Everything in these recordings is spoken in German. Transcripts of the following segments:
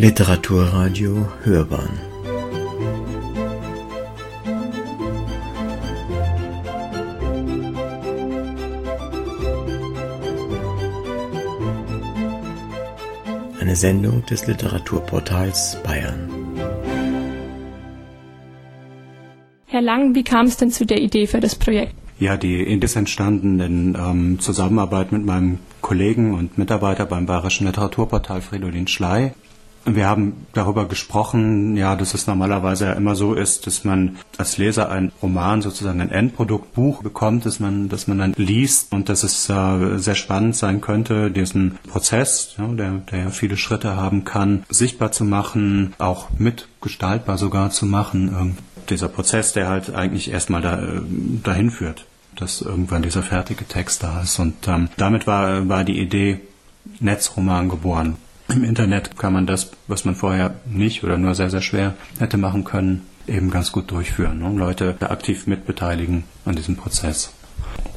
Literaturradio Hörbahn Eine Sendung des Literaturportals Bayern. Herr Lang, wie kam es denn zu der Idee für das Projekt? Ja, die Idee ist entstanden in ähm, Zusammenarbeit mit meinem Kollegen und Mitarbeiter beim Bayerischen Literaturportal Fridolin Schley. Wir haben darüber gesprochen, ja, dass es normalerweise ja immer so ist, dass man als Leser ein Roman sozusagen ein Endprodukt Buch bekommt, dass man, dass man dann liest und dass es äh, sehr spannend sein könnte, diesen Prozess, ja, der, der ja viele Schritte haben kann, sichtbar zu machen, auch mitgestaltbar sogar zu machen dieser Prozess, der halt eigentlich erstmal da, äh, dahin führt, dass irgendwann dieser fertige Text da ist. Und ähm, damit war, war die Idee Netzroman geboren. Im Internet kann man das, was man vorher nicht oder nur sehr, sehr schwer hätte machen können, eben ganz gut durchführen. Ne? Leute aktiv mitbeteiligen an diesem Prozess.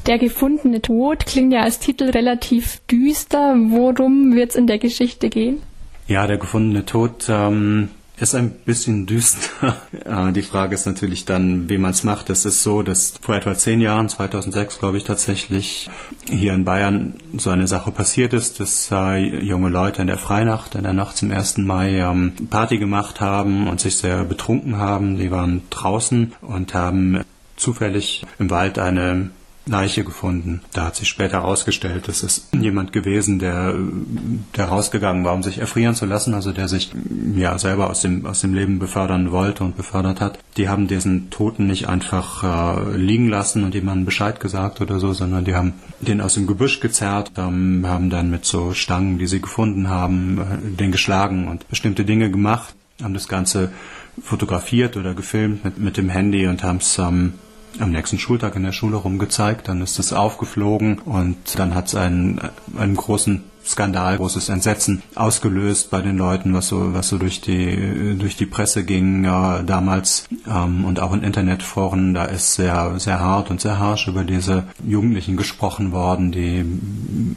Der gefundene Tod klingt ja als Titel relativ düster. Worum wird es in der Geschichte gehen? Ja, der gefundene Tod ähm, ist ein bisschen düster. Die Frage ist natürlich dann, wie man es macht. Es ist so, dass vor etwa zehn Jahren, 2006 glaube ich tatsächlich, hier in Bayern so eine Sache passiert ist, dass junge Leute in der Freinacht, in der Nacht zum 1. Mai ähm, Party gemacht haben und sich sehr betrunken haben. Die waren draußen und haben zufällig im Wald eine Leiche gefunden. Da hat sich später herausgestellt, es ist jemand gewesen, der, der rausgegangen war, um sich erfrieren zu lassen, also der sich ja selber aus dem, aus dem Leben befördern wollte und befördert hat. Die haben diesen Toten nicht einfach äh, liegen lassen und jemandem Bescheid gesagt oder so, sondern die haben den aus dem Gebüsch gezerrt, ähm, haben dann mit so Stangen, die sie gefunden haben, äh, den geschlagen und bestimmte Dinge gemacht, haben das Ganze fotografiert oder gefilmt mit, mit dem Handy und haben es ähm, am nächsten Schultag in der Schule rumgezeigt. Dann ist es aufgeflogen und dann hat es einen, einen großen Skandal, großes Entsetzen ausgelöst bei den Leuten, was so, was so durch die, durch die Presse ging ja, damals ähm, und auch in Internetforen. Da ist sehr, sehr hart und sehr harsch über diese Jugendlichen gesprochen worden, die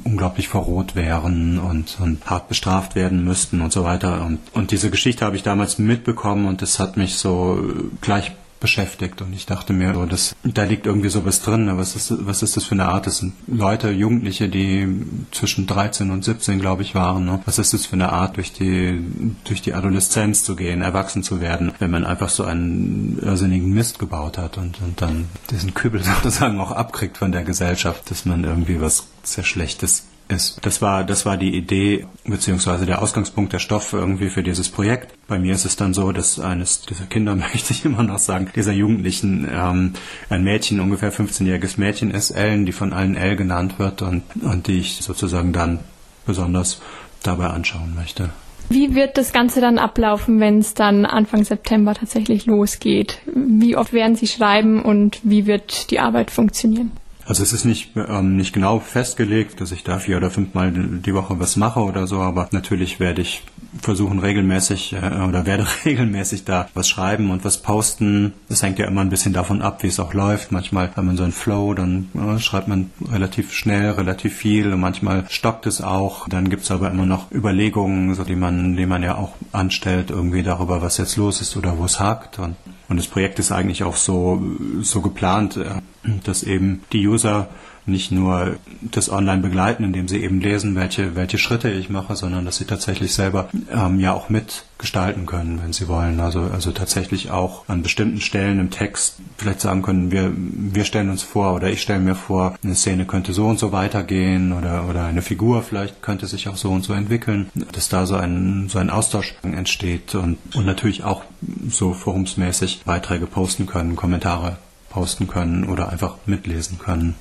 unglaublich verroht wären und, und hart bestraft werden müssten und so weiter. Und, und diese Geschichte habe ich damals mitbekommen und das hat mich so gleich beschäftigt und ich dachte mir, so, das, da liegt irgendwie sowas drin. Was ist, was ist das für eine Art? Das sind Leute, Jugendliche, die zwischen 13 und 17, glaube ich, waren. Ne? Was ist das für eine Art, durch die, durch die Adoleszenz zu gehen, erwachsen zu werden, wenn man einfach so einen irrsinnigen Mist gebaut hat und, und dann diesen Kübel sozusagen auch abkriegt von der Gesellschaft, dass man irgendwie was sehr Schlechtes ist. Das war, das war die Idee beziehungsweise der Ausgangspunkt der Stoff irgendwie für dieses Projekt. Bei mir ist es dann so, dass eines dieser Kinder, möchte ich immer noch sagen, dieser Jugendlichen ähm, ein Mädchen, ungefähr 15-jähriges Mädchen ist, Ellen, die von allen L genannt wird und, und die ich sozusagen dann besonders dabei anschauen möchte. Wie wird das Ganze dann ablaufen, wenn es dann Anfang September tatsächlich losgeht? Wie oft werden Sie schreiben und wie wird die Arbeit funktionieren? Also es ist nicht, ähm, nicht genau festgelegt, dass ich da vier oder fünfmal die Woche was mache oder so, aber natürlich werde ich versuchen regelmäßig äh, oder werde regelmäßig da was schreiben und was posten. Das hängt ja immer ein bisschen davon ab, wie es auch läuft. Manchmal hat man so einen Flow, dann äh, schreibt man relativ schnell, relativ viel und manchmal stockt es auch. Dann gibt's aber immer noch Überlegungen, so die man, die man ja auch anstellt, irgendwie darüber, was jetzt los ist oder wo es hakt. Und, und das Projekt ist eigentlich auch so, so geplant, äh, dass eben die User nicht nur das online begleiten, indem sie eben lesen, welche, welche Schritte ich mache, sondern dass sie tatsächlich selber ähm, ja auch mitgestalten können, wenn sie wollen. Also, also tatsächlich auch an bestimmten Stellen im Text vielleicht sagen können, wir, wir stellen uns vor oder ich stelle mir vor, eine Szene könnte so und so weitergehen oder, oder eine Figur vielleicht könnte sich auch so und so entwickeln, dass da so ein, so ein Austausch entsteht und, und natürlich auch so forumsmäßig Beiträge posten können, Kommentare posten können oder einfach mitlesen können.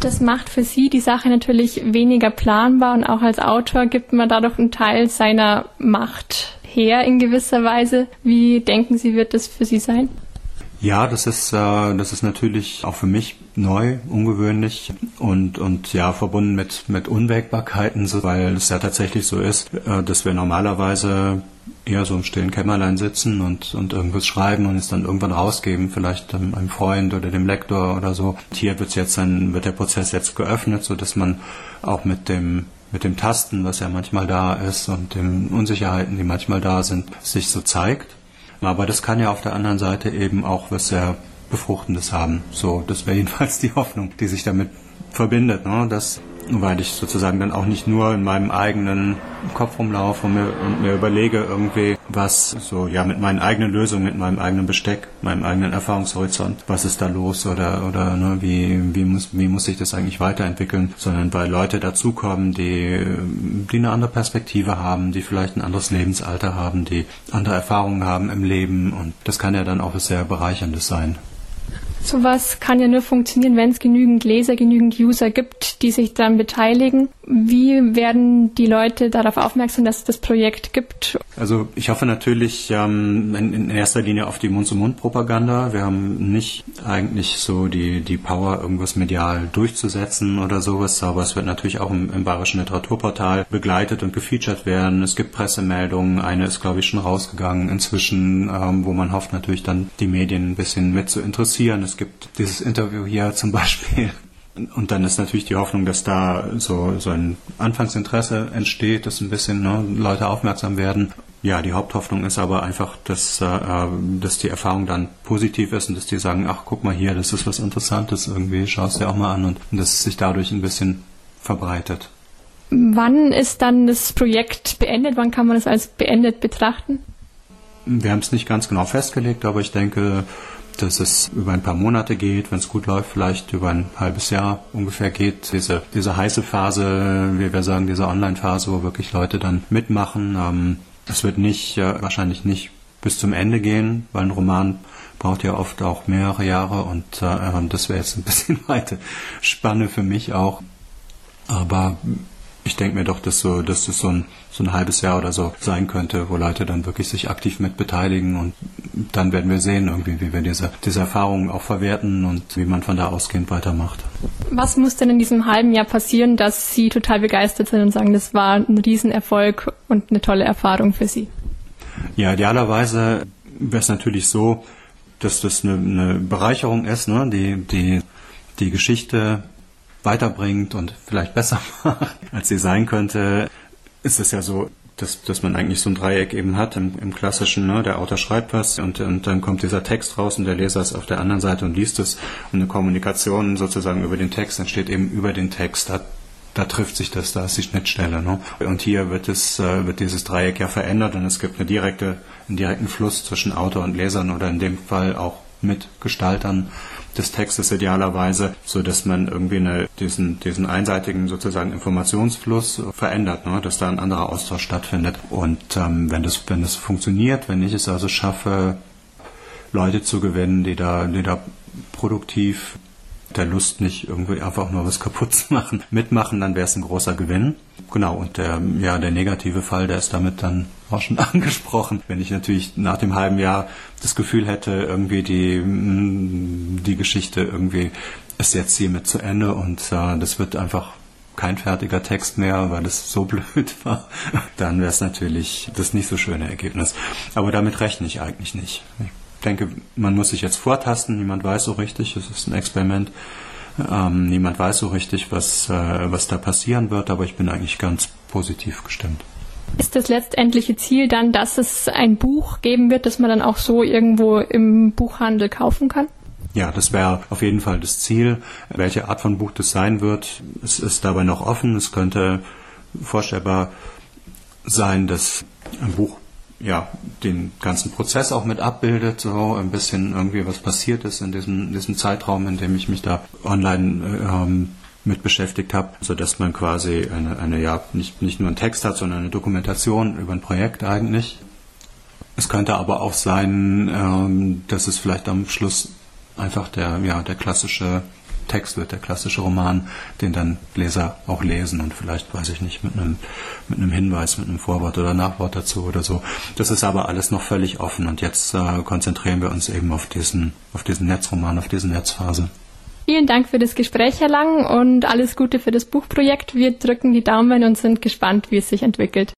Das macht für Sie die Sache natürlich weniger planbar und auch als Autor gibt man dadurch einen Teil seiner Macht her in gewisser Weise. Wie denken Sie, wird das für Sie sein? Ja, das ist, äh, das ist natürlich auch für mich neu, ungewöhnlich und, und ja, verbunden mit, mit Unwägbarkeiten, weil es ja tatsächlich so ist, äh, dass wir normalerweise eher so im stillen Kämmerlein sitzen und, und irgendwas schreiben und es dann irgendwann rausgeben, vielleicht einem Freund oder dem Lektor oder so. Und hier wird's jetzt dann, wird der Prozess jetzt geöffnet, so dass man auch mit dem mit dem Tasten, was ja manchmal da ist und den Unsicherheiten, die manchmal da sind, sich so zeigt. Aber das kann ja auf der anderen Seite eben auch was sehr Befruchtendes haben. So, das wäre jedenfalls die Hoffnung, die sich damit verbindet, ne? dass weil ich sozusagen dann auch nicht nur in meinem eigenen Kopf rumlaufe und mir, und mir überlege irgendwie, was so, ja, mit meinen eigenen Lösungen, mit meinem eigenen Besteck, meinem eigenen Erfahrungshorizont, was ist da los oder, oder ne, wie, wie, muss, wie muss sich das eigentlich weiterentwickeln, sondern weil Leute dazukommen, die, die eine andere Perspektive haben, die vielleicht ein anderes Lebensalter haben, die andere Erfahrungen haben im Leben und das kann ja dann auch was sehr Bereicherndes sein. Sowas kann ja nur funktionieren, wenn es genügend Leser, genügend User gibt, die sich daran beteiligen. Wie werden die Leute darauf aufmerksam, dass es das Projekt gibt? Also ich hoffe natürlich ähm, in, in, erster Linie auf die Mund-zu-Mund-Propaganda. Wir haben nicht eigentlich so die, die Power, irgendwas medial durchzusetzen oder sowas, aber es wird natürlich auch im, im Bayerischen Literaturportal begleitet und gefeatured werden. Es gibt Pressemeldungen, eine ist glaube ich schon rausgegangen inzwischen, ähm, wo man hofft natürlich dann die Medien ein bisschen mit zu interessieren. Es gibt dieses Interview hier zum Beispiel und dann ist natürlich die Hoffnung, dass da so, so ein Anfangsinteresse entsteht, dass ein bisschen ne, Leute aufmerksam werden. Ja, die Haupthoffnung ist aber einfach, dass, äh, dass die Erfahrung dann positiv ist und dass die sagen, ach guck mal hier, das ist was Interessantes, irgendwie schau es dir auch mal an und, und dass es sich dadurch ein bisschen verbreitet. Wann ist dann das Projekt beendet? Wann kann man es als beendet betrachten? Wir haben es nicht ganz genau festgelegt, aber ich denke, dass es über ein paar Monate geht, wenn es gut läuft, vielleicht über ein halbes Jahr ungefähr geht. Diese, diese heiße Phase, wie wir sagen, diese Online-Phase, wo wirklich Leute dann mitmachen. Ähm, es wird nicht, äh, wahrscheinlich nicht bis zum Ende gehen, weil ein Roman braucht ja oft auch mehrere Jahre und äh, das wäre jetzt ein bisschen weite Spanne für mich auch. Aber ich denke mir doch, dass, so, dass das so ein, so ein halbes Jahr oder so sein könnte, wo Leute dann wirklich sich aktiv mit beteiligen und dann werden wir sehen, irgendwie, wie wir diese, diese Erfahrungen auch verwerten und wie man von da ausgehend weitermacht. Was muss denn in diesem halben Jahr passieren, dass Sie total begeistert sind und sagen, das war ein Riesenerfolg und eine tolle Erfahrung für Sie? Ja, idealerweise wäre es natürlich so, dass das eine, eine Bereicherung ist, ne? die, die, die Geschichte weiterbringt und vielleicht besser macht, als sie sein könnte, ist es ja so, dass, dass man eigentlich so ein Dreieck eben hat im, im klassischen, ne? der Autor schreibt was und, und dann kommt dieser Text raus und der Leser ist auf der anderen Seite und liest es und eine Kommunikation sozusagen über den Text entsteht eben über den Text. Da, da trifft sich das, da ist die Schnittstelle. Ne? Und hier wird es, äh, wird dieses Dreieck ja verändert und es gibt eine direkte, einen direkten Fluss zwischen Autor und Lesern oder in dem Fall auch mit Gestaltern des Textes idealerweise, so dass man irgendwie eine, diesen, diesen einseitigen sozusagen Informationsfluss verändert, ne? dass da ein anderer Austausch stattfindet. Und ähm, wenn das, wenn das funktioniert, wenn ich es also schaffe, Leute zu gewinnen, die da, die da produktiv der Lust nicht irgendwie einfach nur was kaputt zu machen, mitmachen, dann wäre es ein großer Gewinn. Genau, und der, ja, der negative Fall, der ist damit dann auch schon angesprochen. Wenn ich natürlich nach dem halben Jahr das Gefühl hätte, irgendwie die, mm, die Geschichte irgendwie ist jetzt hiermit zu Ende und äh, das wird einfach kein fertiger Text mehr, weil es so blöd war, dann wäre es natürlich das nicht so schöne Ergebnis. Aber damit rechne ich eigentlich nicht. Ich denke, man muss sich jetzt vortasten, niemand weiß so richtig, es ist ein Experiment. Ähm, niemand weiß so richtig, was, äh, was da passieren wird, aber ich bin eigentlich ganz positiv gestimmt. Ist das letztendliche Ziel dann, dass es ein Buch geben wird, das man dann auch so irgendwo im Buchhandel kaufen kann? Ja, das wäre auf jeden Fall das Ziel. Welche Art von Buch das sein wird, es ist dabei noch offen. Es könnte vorstellbar sein, dass ein Buch ja, den ganzen Prozess auch mit abbildet, so ein bisschen irgendwie was passiert ist in diesem, diesem Zeitraum, in dem ich mich da online ähm, mit beschäftigt habe, so dass man quasi eine, eine ja nicht, nicht nur einen Text hat, sondern eine Dokumentation über ein Projekt eigentlich. Es könnte aber auch sein, ähm, dass es vielleicht am Schluss einfach der, ja, der klassische Text wird, der klassische Roman, den dann Leser auch lesen und vielleicht, weiß ich nicht, mit einem, mit einem Hinweis, mit einem Vorwort oder Nachwort dazu oder so. Das ist aber alles noch völlig offen und jetzt äh, konzentrieren wir uns eben auf diesen, auf diesen Netzroman, auf diese Netzphase. Vielen Dank für das Gespräch, Herr Lang, und alles Gute für das Buchprojekt. Wir drücken die Daumen und sind gespannt, wie es sich entwickelt.